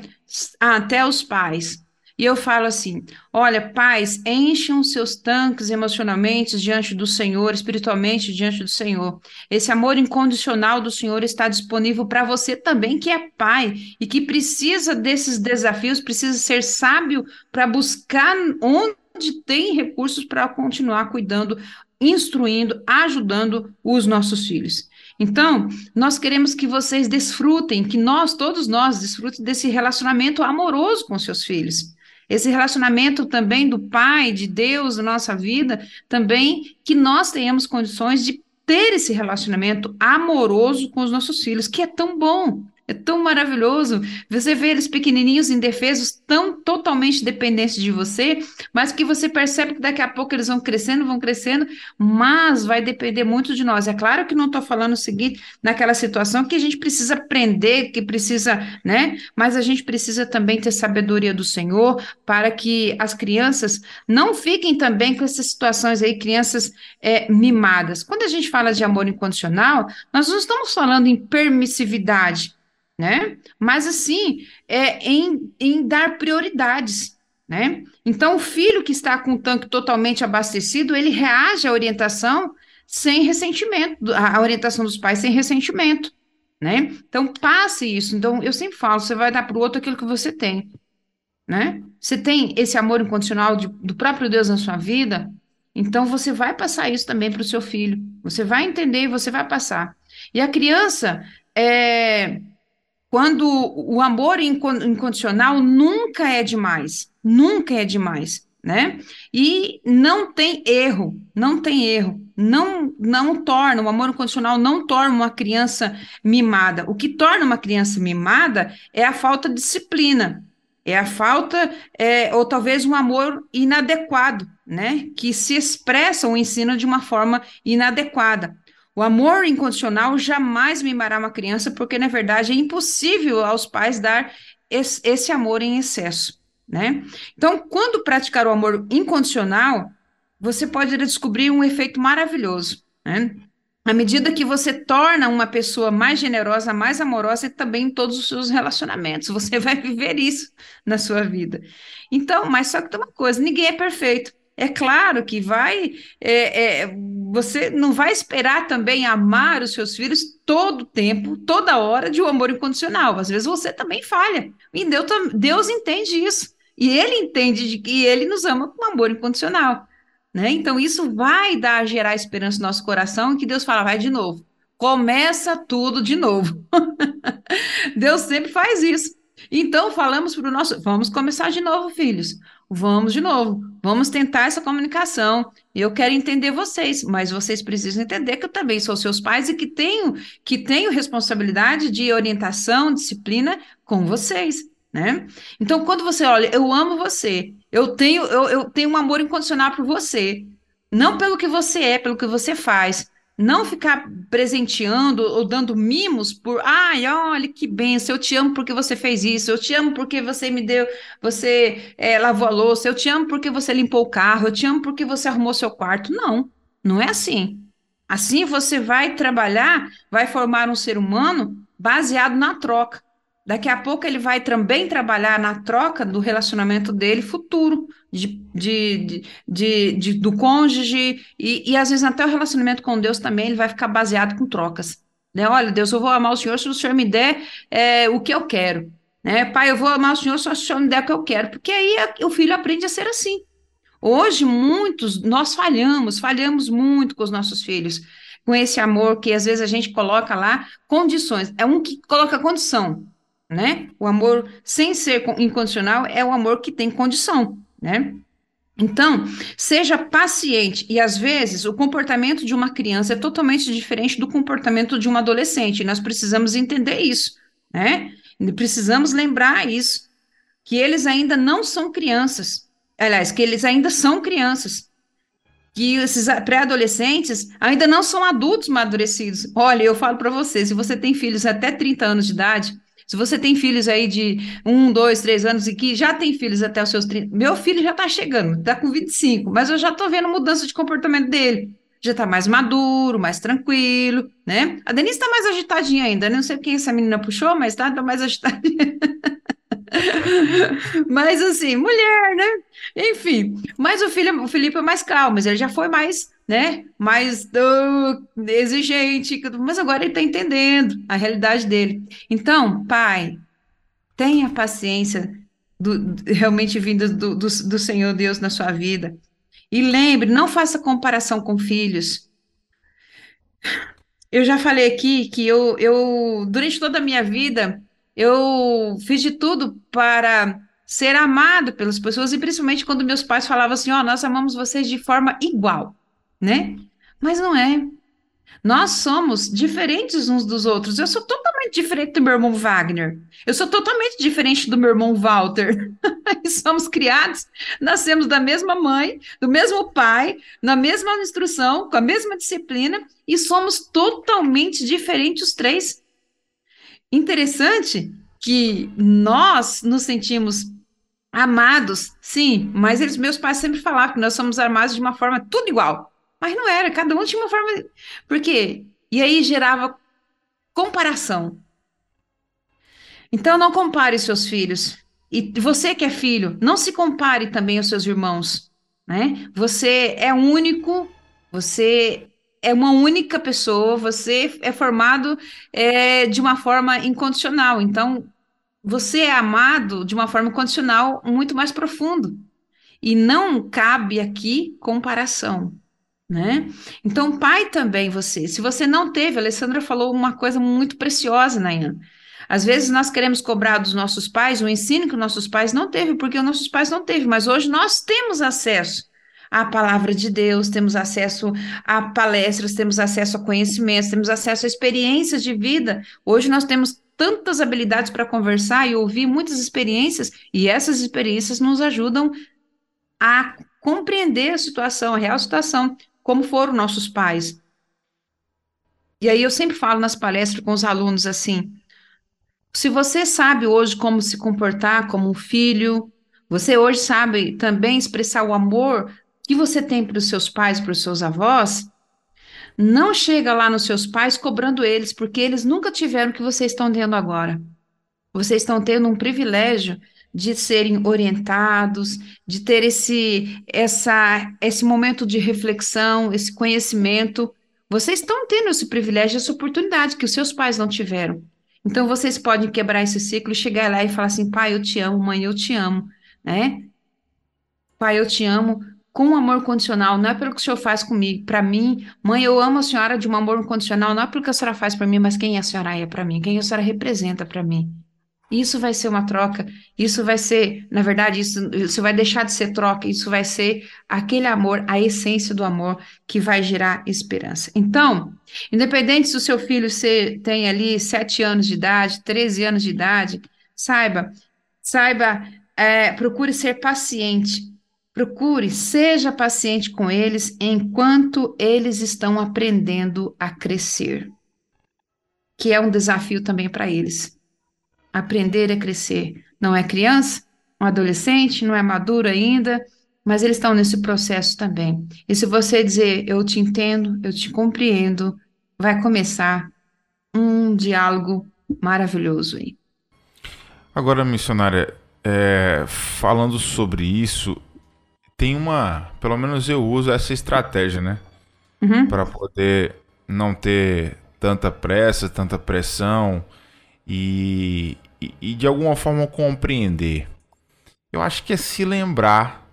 Até os pais. E eu falo assim: olha, pais, encham seus tanques emocionalmente diante do Senhor, espiritualmente diante do Senhor. Esse amor incondicional do Senhor está disponível para você também, que é pai e que precisa desses desafios, precisa ser sábio para buscar onde tem recursos para continuar cuidando, instruindo, ajudando os nossos filhos. Então, nós queremos que vocês desfrutem, que nós, todos nós, desfrutem desse relacionamento amoroso com seus filhos. Esse relacionamento também do Pai, de Deus na nossa vida, também que nós tenhamos condições de ter esse relacionamento amoroso com os nossos filhos, que é tão bom. É tão maravilhoso você ver eles pequenininhos, indefesos, tão totalmente dependentes de você, mas que você percebe que daqui a pouco eles vão crescendo, vão crescendo, mas vai depender muito de nós. É claro que não estou falando o seguinte, naquela situação que a gente precisa aprender, que precisa, né? Mas a gente precisa também ter sabedoria do Senhor para que as crianças não fiquem também com essas situações aí, crianças é, mimadas. Quando a gente fala de amor incondicional, nós não estamos falando em permissividade né? Mas assim, é em, em dar prioridades, né? Então, o filho que está com o tanque totalmente abastecido, ele reage à orientação sem ressentimento, a orientação dos pais sem ressentimento, né? Então, passe isso. Então, eu sempre falo, você vai dar para o outro aquilo que você tem, né? Você tem esse amor incondicional de, do próprio Deus na sua vida, então você vai passar isso também para o seu filho. Você vai entender e você vai passar. E a criança, é, quando o amor incondicional nunca é demais, nunca é demais, né? E não tem erro, não tem erro, não não torna o amor incondicional não torna uma criança mimada. O que torna uma criança mimada é a falta de disciplina, é a falta é, ou talvez um amor inadequado, né? Que se expressa ou ensina de uma forma inadequada. O amor incondicional jamais mimará uma criança, porque, na verdade, é impossível aos pais dar esse, amor em excesso, né? Então, quando praticar o amor incondicional, você pode descobrir um efeito maravilhoso, né? À medida que você torna uma pessoa mais generosa, mais amorosa, e também em todos os seus relacionamentos, você (laughs) vai viver isso na sua vida. Então, mas só que tem uma coisa: ninguém é perfeito. É claro que vai, é, é, você não vai esperar também amar os seus filhos todo tempo, toda hora, de um amor incondicional. Às vezes você também falha. E Deus, Deus entende isso. E Ele entende de que Ele nos ama com amor incondicional. Né? Então, isso vai dar, gerar esperança no nosso coração, que Deus fala, vai de novo. Começa tudo de novo. (laughs) Deus sempre faz isso. Então, falamos para o nosso. Vamos começar de novo, filhos. Vamos de novo. Vamos tentar essa comunicação. Eu quero entender vocês, mas vocês precisam entender que eu também sou seus pais e que tenho, que tenho responsabilidade de orientação, disciplina com vocês. Né? Então, quando você olha, eu amo você, eu tenho, eu, eu tenho um amor incondicional por você, não pelo que você é, pelo que você faz, não ficar presenteando ou dando mimos por, ai, olha que benção, eu te amo porque você fez isso, eu te amo porque você me deu, você é, lavou a louça, eu te amo porque você limpou o carro, eu te amo porque você arrumou seu quarto. Não, não é assim. Assim você vai trabalhar, vai formar um ser humano baseado na troca. Daqui a pouco ele vai também trabalhar na troca do relacionamento dele futuro, de, de, de, de do cônjuge, e, e às vezes até o relacionamento com Deus também ele vai ficar baseado com trocas. Né? Olha, Deus, eu vou amar o Senhor se o Senhor me der é, o que eu quero. Né? Pai, eu vou amar o Senhor se o Senhor me der o que eu quero. Porque aí o filho aprende a ser assim. Hoje, muitos, nós falhamos, falhamos muito com os nossos filhos, com esse amor que às vezes a gente coloca lá condições. É um que coloca condição né? O amor sem ser incondicional é o amor que tem condição, né? Então, seja paciente e às vezes o comportamento de uma criança é totalmente diferente do comportamento de um adolescente. nós precisamos entender isso, né? Precisamos lembrar isso, que eles ainda não são crianças. Aliás, que eles ainda são crianças. Que esses pré-adolescentes ainda não são adultos amadurecidos. Olha, eu falo para você, se você tem filhos até 30 anos de idade, Se você tem filhos aí de um, dois, três anos e que já tem filhos até os seus 30, meu filho já está chegando, está com 25, mas eu já estou vendo mudança de comportamento dele. Já está mais maduro, mais tranquilo, né? A Denise está mais agitadinha ainda, né? não sei quem essa menina puxou, mas está tá mais (laughs) agitadinha. mas assim, mulher, né? Enfim, mas o filho, o Felipe é mais calmo, mas ele já foi mais, né? Mais exigente, mas agora ele está entendendo a realidade dele. Então, pai, tenha paciência do, realmente vindo do, do, do Senhor Deus na sua vida. E lembre, não faça comparação com filhos. Eu já falei aqui que eu, eu durante toda a minha vida, eu fiz de tudo para ser amado pelas pessoas, e principalmente quando meus pais falavam assim: Ó, oh, nós amamos vocês de forma igual, né? Mas não é. Nós somos diferentes uns dos outros. Eu sou totalmente diferente do meu irmão Wagner. Eu sou totalmente diferente do meu irmão Walter. (laughs) somos criados, nascemos da mesma mãe, do mesmo pai, na mesma instrução, com a mesma disciplina, e somos totalmente diferentes os três. Interessante que nós nos sentimos amados, sim, mas eles, meus pais sempre falavam que nós somos amados de uma forma tudo igual. Mas não era, cada um tinha uma forma. Por quê? E aí gerava comparação. Então não compare seus filhos. E você que é filho, não se compare também aos seus irmãos, né? Você é único, você é uma única pessoa, você é formado é, de uma forma incondicional. Então, você é amado de uma forma condicional muito mais profundo. E não cabe aqui comparação, né? Então, pai também você. Se você não teve, a Alessandra falou uma coisa muito preciosa, Nayan. Às vezes nós queremos cobrar dos nossos pais o ensino que nossos pais não teve, porque os nossos pais não teve, mas hoje nós temos acesso à palavra de Deus, temos acesso a palestras, temos acesso a conhecimentos, temos acesso a experiências de vida. Hoje nós temos tantas habilidades para conversar e ouvir muitas experiências, e essas experiências nos ajudam a compreender a situação, a real situação, como foram nossos pais. E aí eu sempre falo nas palestras com os alunos assim: se você sabe hoje como se comportar como um filho, você hoje sabe também expressar o amor que você tem para os seus pais, para os seus avós, não chega lá nos seus pais cobrando eles, porque eles nunca tiveram o que vocês estão tendo agora. Vocês estão tendo um privilégio de serem orientados, de ter esse, essa, esse momento de reflexão, esse conhecimento. Vocês estão tendo esse privilégio, essa oportunidade que os seus pais não tiveram. Então, vocês podem quebrar esse ciclo e chegar lá e falar assim: pai, eu te amo, mãe, eu te amo, né? Pai, eu te amo, com um amor condicional, não é pelo que o senhor faz comigo, para mim, mãe, eu amo a senhora de um amor incondicional, não é pelo que a senhora faz para mim, mas quem a senhora é para mim, quem a senhora representa para mim. Isso vai ser uma troca, isso vai ser, na verdade, isso, isso vai deixar de ser troca, isso vai ser aquele amor, a essência do amor que vai gerar esperança. Então, independente se o seu filho tem ali sete anos de idade, 13 anos de idade, saiba, saiba, é, procure ser paciente, Procure, seja paciente com eles enquanto eles estão aprendendo a crescer, que é um desafio também para eles. Aprender a crescer. Não é criança, um adolescente, não é maduro ainda, mas eles estão nesse processo também. E se você dizer, eu te entendo, eu te compreendo, vai começar um diálogo maravilhoso aí. Agora, missionária, é, falando sobre isso, tem uma. Pelo menos eu uso essa estratégia, né? Uhum. Para poder não ter tanta pressa, tanta pressão e, e, e, de alguma forma compreender. Eu acho que é se lembrar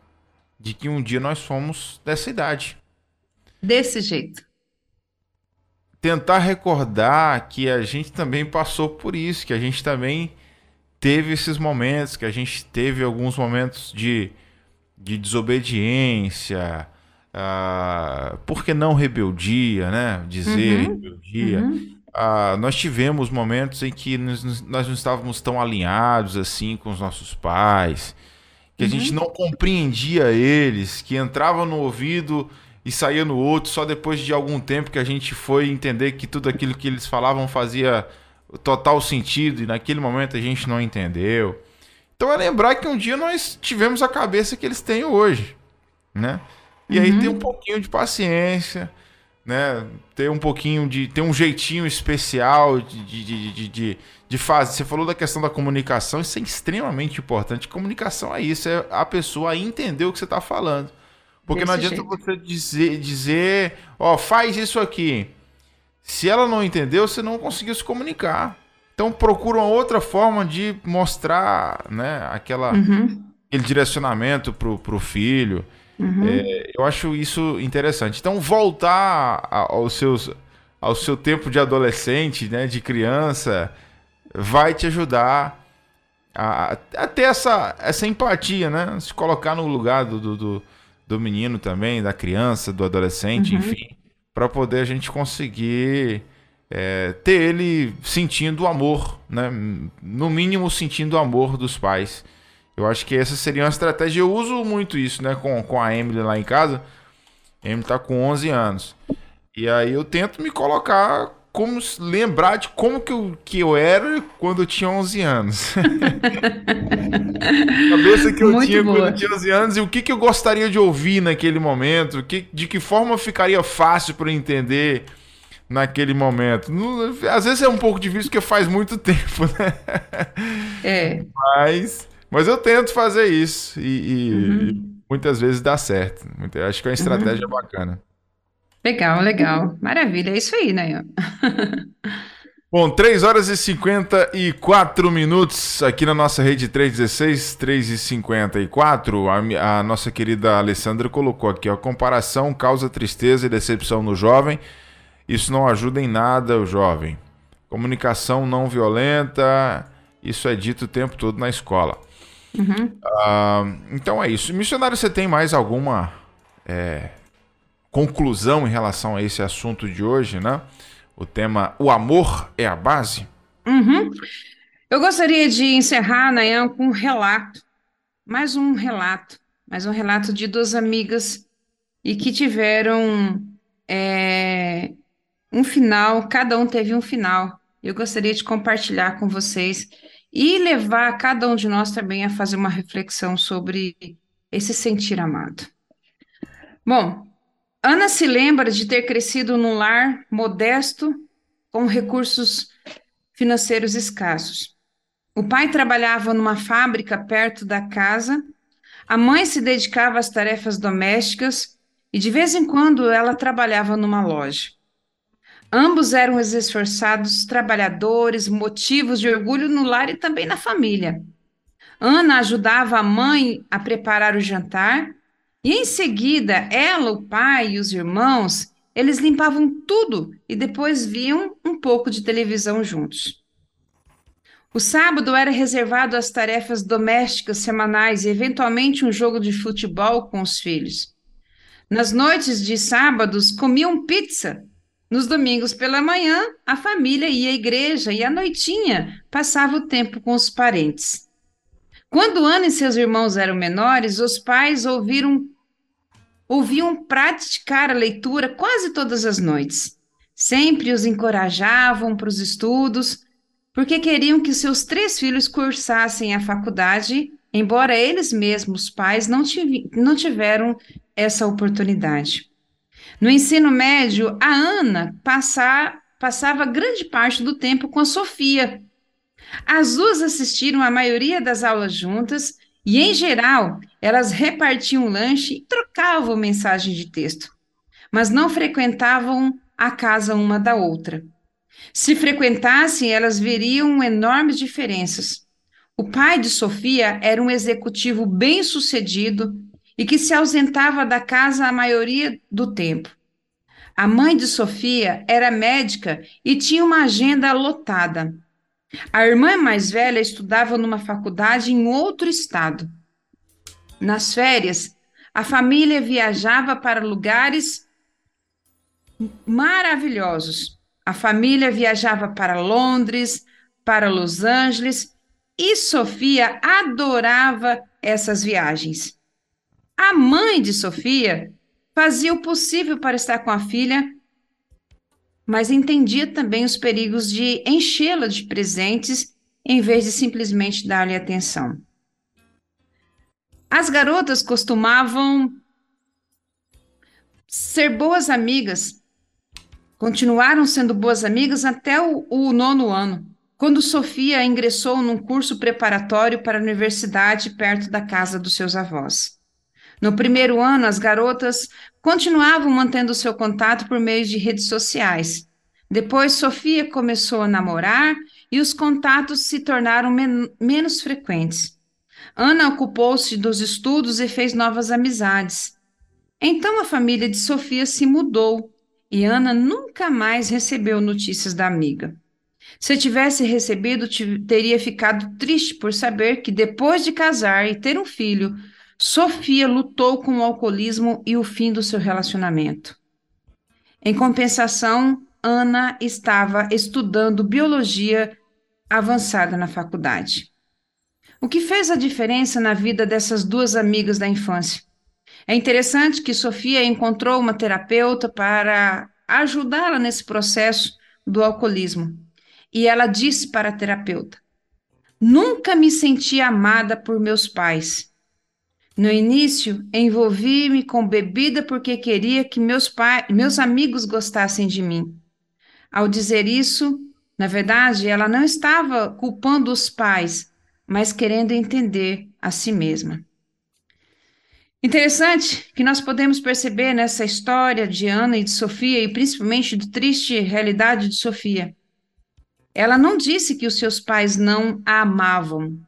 de que um dia nós fomos dessa idade. Desse jeito. Tentar recordar que a gente também passou por isso, que a gente também teve esses momentos, que a gente teve alguns momentos de de desobediência, uh, por que não rebeldia, né? Dizer uhum, rebeldia. Uhum. Uh, nós tivemos momentos em que nós, nós, não estávamos tão alinhados assim com os nossos pais, que a gente uhum. não compreendia eles, que entrava no ouvido e saía no outro só depois de algum tempo que a gente foi entender que tudo aquilo que eles falavam fazia total sentido e naquele momento a gente não entendeu. Então é lembrar que um dia nós tivemos a cabeça que eles têm hoje, né? E uhum. aí tem um pouquinho de paciência, né? Ter um pouquinho de. ter um jeitinho especial de, de, de, de, de fazer. Você falou da questão da comunicação, isso é extremamente importante. Comunicação é isso, é a pessoa entender o que você está falando. Porque Desse não adianta jeito. você dizer, dizer, ó, faz isso aqui. Se ela não entendeu, você não conseguiu se comunicar. Então procura uma outra forma de mostrar, né, aquela, uhum. aquele direcionamento pro, pro filho. Uhum. É, eu acho isso interessante. Então, voltar aos seus, ao seu tempo de adolescente, né, de criança, vai te ajudar a, a ter essa, essa empatia, né? Se colocar no lugar do, do, do menino também, da criança, do adolescente, uhum. enfim, para poder a gente conseguir é, ter ele sentindo o amor, né? No mínimo sentindo o amor dos pais. Eu acho que essa seria uma estratégia. Eu uso muito isso, né? Com, com a Emily lá em casa. A Emily tá com 11 anos. E aí eu tento me colocar como lembrar de como que eu, que eu era quando eu tinha 11 anos. (laughs) cabeça que eu Muito tinha boa. quando eu tinha 11 anos e o que, que eu gostaria de ouvir naquele momento, que, de que forma ficaria fácil para entender naquele momento. Às vezes é um pouco difícil porque faz muito (laughs) tempo, né? É. Mas mas eu tento fazer isso e, e, uhum. e muitas vezes dá certo. Acho que é uma estratégia uhum. bacana. Legal, legal. Maravilha, é isso aí, né? (laughs) Bom, 3 horas e 54 minutos aqui na nossa rede 316, 3 e 54. A, a nossa querida Alessandra colocou aqui: a comparação causa tristeza e decepção no jovem. Isso não ajuda em nada o jovem. Comunicação não violenta, isso é dito o tempo todo na escola. Uhum. Uh, então é isso. Missionário, você tem mais alguma é, conclusão em relação a esse assunto de hoje, né? O tema O amor é a base? Uhum. Eu gostaria de encerrar, Nayan, com um relato. Mais um relato. Mais um relato de duas amigas e que tiveram é, um final, cada um teve um final. Eu gostaria de compartilhar com vocês e levar cada um de nós também a fazer uma reflexão sobre esse sentir amado. Bom, Ana se lembra de ter crescido num lar modesto com recursos financeiros escassos. O pai trabalhava numa fábrica perto da casa, a mãe se dedicava às tarefas domésticas e de vez em quando ela trabalhava numa loja. Ambos eram os esforçados trabalhadores, motivos de orgulho no lar e também na família. Ana ajudava a mãe a preparar o jantar e em seguida ela, o pai e os irmãos, eles limpavam tudo e depois viam um pouco de televisão juntos. O sábado era reservado às tarefas domésticas semanais e eventualmente um jogo de futebol com os filhos. Nas noites de sábados comiam pizza nos domingos pela manhã, a família ia à igreja e à noitinha passava o tempo com os parentes. Quando Ana e seus irmãos eram menores, os pais ouviram, ouviam praticar a leitura quase todas as noites. Sempre os encorajavam para os estudos, porque queriam que seus três filhos cursassem a faculdade, embora eles mesmos, pais, não, tiv não tiveram essa oportunidade. No ensino médio, a Ana passar, passava grande parte do tempo com a Sofia. As duas assistiram a maioria das aulas juntas e, em geral, elas repartiam lanche e trocavam mensagem de texto, mas não frequentavam a casa uma da outra. Se frequentassem, elas veriam enormes diferenças. O pai de Sofia era um executivo bem-sucedido e que se ausentava da casa a maioria do tempo. A mãe de Sofia era médica e tinha uma agenda lotada. A irmã mais velha estudava numa faculdade em outro estado. Nas férias, a família viajava para lugares maravilhosos. A família viajava para Londres, para Los Angeles, e Sofia adorava essas viagens. A mãe de Sofia fazia o possível para estar com a filha mas entendia também os perigos de enchê-la de presentes em vez de simplesmente dar-lhe atenção. As garotas costumavam ser boas amigas, continuaram sendo boas amigas até o, o nono ano, quando Sofia ingressou num curso preparatório para a universidade perto da casa dos seus avós. No primeiro ano, as garotas continuavam mantendo seu contato por meio de redes sociais. Depois, Sofia começou a namorar e os contatos se tornaram men menos frequentes. Ana ocupou-se dos estudos e fez novas amizades. Então a família de Sofia se mudou e Ana nunca mais recebeu notícias da amiga. Se tivesse recebido, teria ficado triste por saber que depois de casar e ter um filho, Sofia lutou com o alcoolismo e o fim do seu relacionamento. Em compensação, Ana estava estudando biologia avançada na faculdade. O que fez a diferença na vida dessas duas amigas da infância? É interessante que Sofia encontrou uma terapeuta para ajudá-la nesse processo do alcoolismo. E ela disse para a terapeuta: Nunca me senti amada por meus pais. No início, envolvi-me com bebida porque queria que meus, meus amigos gostassem de mim. Ao dizer isso, na verdade, ela não estava culpando os pais, mas querendo entender a si mesma. Interessante que nós podemos perceber nessa história de Ana e de Sofia, e principalmente da triste realidade de Sofia. Ela não disse que os seus pais não a amavam.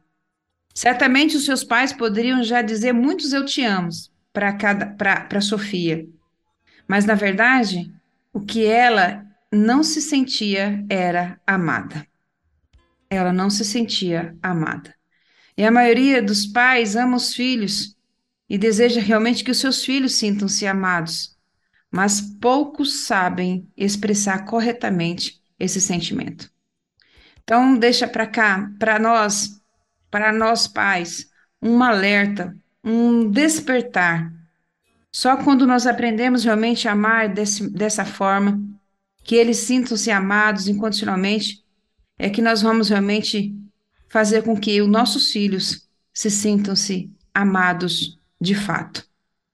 Certamente os seus pais poderiam já dizer muitos eu te amo para Sofia. Mas, na verdade, o que ela não se sentia era amada. Ela não se sentia amada. E a maioria dos pais ama os filhos e deseja realmente que os seus filhos sintam-se amados, mas poucos sabem expressar corretamente esse sentimento. Então, deixa para cá, para nós, para nós pais, um alerta, um despertar. Só quando nós aprendemos realmente a amar desse, dessa forma, que eles sintam-se amados incondicionalmente, é que nós vamos realmente fazer com que os nossos filhos se sintam-se amados de fato.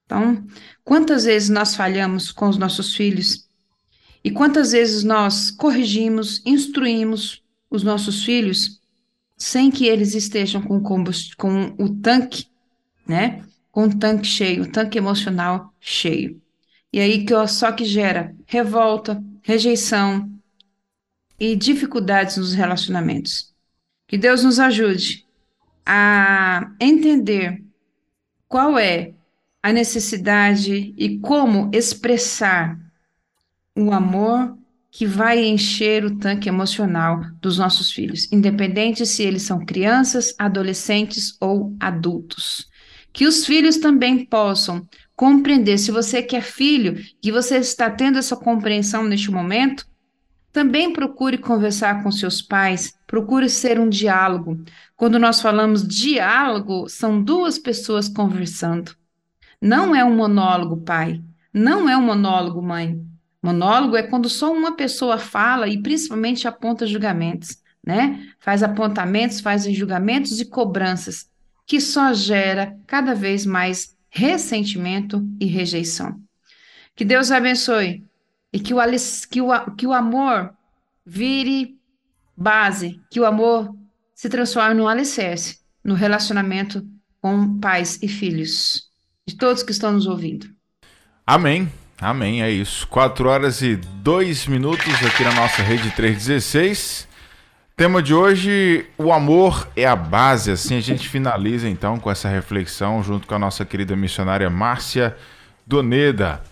Então, quantas vezes nós falhamos com os nossos filhos e quantas vezes nós corrigimos, instruímos os nossos filhos sem que eles estejam com, com o tanque, né? Com o tanque cheio, o tanque emocional cheio. E aí que só que gera revolta, rejeição e dificuldades nos relacionamentos. Que Deus nos ajude a entender qual é a necessidade e como expressar o amor que vai encher o tanque emocional dos nossos filhos, independente se eles são crianças, adolescentes ou adultos. Que os filhos também possam compreender, se você que é filho, que você está tendo essa compreensão neste momento, também procure conversar com seus pais, procure ser um diálogo. Quando nós falamos diálogo, são duas pessoas conversando. Não é um monólogo, pai. Não é um monólogo, mãe. Monólogo é quando só uma pessoa fala e principalmente aponta julgamentos, né? Faz apontamentos, faz julgamentos e cobranças, que só gera cada vez mais ressentimento e rejeição. Que Deus abençoe e que o, que o, que o amor vire base, que o amor se transforme no alicerce, no relacionamento com pais e filhos, de todos que estão nos ouvindo. Amém. Amém, é isso. 4 horas e 2 minutos aqui na nossa rede 316. Tema de hoje, o amor é a base. Assim a gente finaliza então com essa reflexão junto com a nossa querida missionária Márcia Doneda.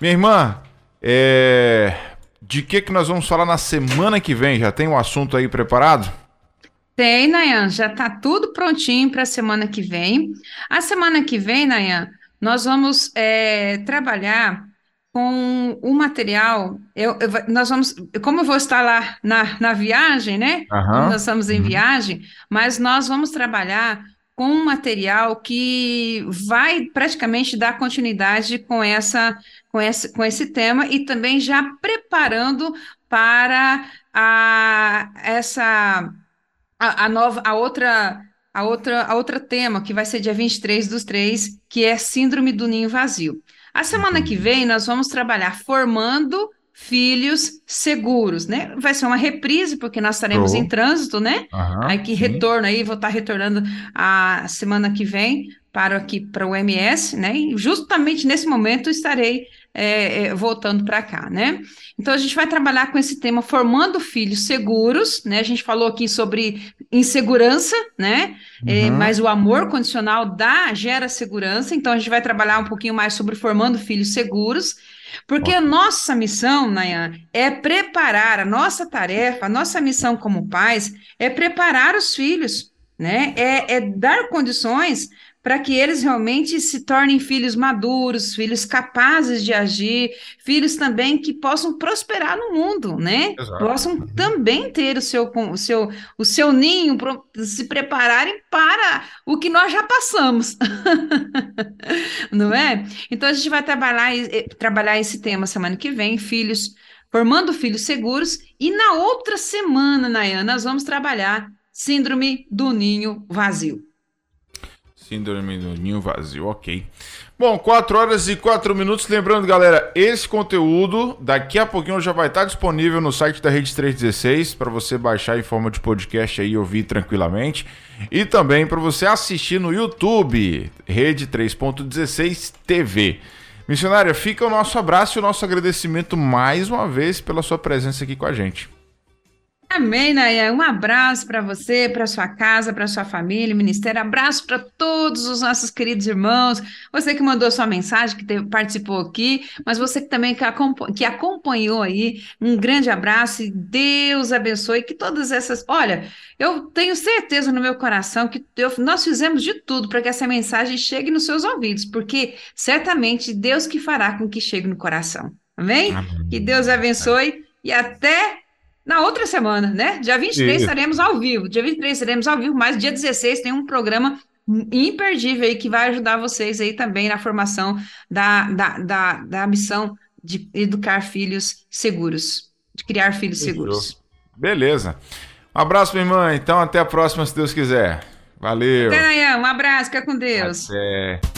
Minha irmã, é... De que, que nós vamos falar na semana que vem? Já tem um assunto aí preparado? Tem, Nayan, já está tudo prontinho para a semana que vem. A semana que vem, Nayan, nós vamos é, trabalhar com o material. Eu, eu, nós vamos, como eu vou estar lá na, na viagem, né? Uhum. Nós estamos em uhum. viagem, mas nós vamos trabalhar com um material que vai praticamente dar continuidade com essa com esse, com esse tema e também já preparando para a essa a, a nova a outra a outra a outra tema que vai ser dia 23 dos 3, que é síndrome do ninho vazio. A semana que vem nós vamos trabalhar formando filhos seguros, né? Vai ser uma reprise, porque nós estaremos em trânsito, né? Uhum, aí que sim. retorno aí, vou estar retornando a semana que vem para aqui para o MS, né? E justamente nesse momento estarei é, é, voltando para cá, né? Então a gente vai trabalhar com esse tema formando filhos seguros, né? A gente falou aqui sobre insegurança, né? É, uhum. É, mas o amor condicional dá, gera segurança, então a gente vai trabalhar um pouquinho mais sobre formando filhos seguros. Porque a nossa missão, Nayan, é preparar, a nossa tarefa, a nossa missão como pais é preparar os filhos, né? É, é dar condições para que eles realmente se tornem filhos maduros, filhos capazes de agir, filhos também que possam prosperar no mundo, né? Exato. Possam também ter o seu, o seu, o seu ninho, se prepararem para o que nós já passamos, (laughs) não é? Então a gente vai trabalhar, trabalhar esse tema semana que vem, filhos, formando filhos seguros, e na outra semana, Nayana, nós vamos trabalhar síndrome do ninho vazio. Síndrome do ninho vazio, ok. Bom, 4 horas e 4 minutos. Lembrando, galera, esse conteúdo daqui a pouquinho já vai estar disponível no site da Rede 316 para você baixar em forma de podcast aí e ouvir tranquilamente. E também para você assistir no YouTube, Rede 3.16 TV. Missionária, fica o nosso abraço e o nosso agradecimento mais uma vez pela sua presença aqui com a gente. Amém, Nayan. Um abraço para você, para sua casa, para sua família, ministério. Abraço para todos os nossos queridos irmãos. Você que mandou sua mensagem, que teve, participou aqui, mas você que também que, acompanhou, que acompanhou aí. Um grande abraço e Deus abençoe que todas essas. Olha, eu tenho certeza no meu coração que eu, nós fizemos de tudo para que essa mensagem chegue nos seus ouvidos, porque certamente Deus que fará com que chegue no coração. Amém? Amém. Que Deus abençoe e até na outra semana, né? Dia 23 Isso. estaremos ao vivo. Dia 23 estaremos ao vivo, mas dia 16 tem um programa imperdível aí que vai ajudar vocês aí também na formação da, da, da, da missão de educar filhos seguros, de criar filhos seguros. Beleza. Um abraço, minha irmã. Então, até a próxima, se Deus quiser. Valeu. Até amanhã. Um abraço. Fica com Deus. Até.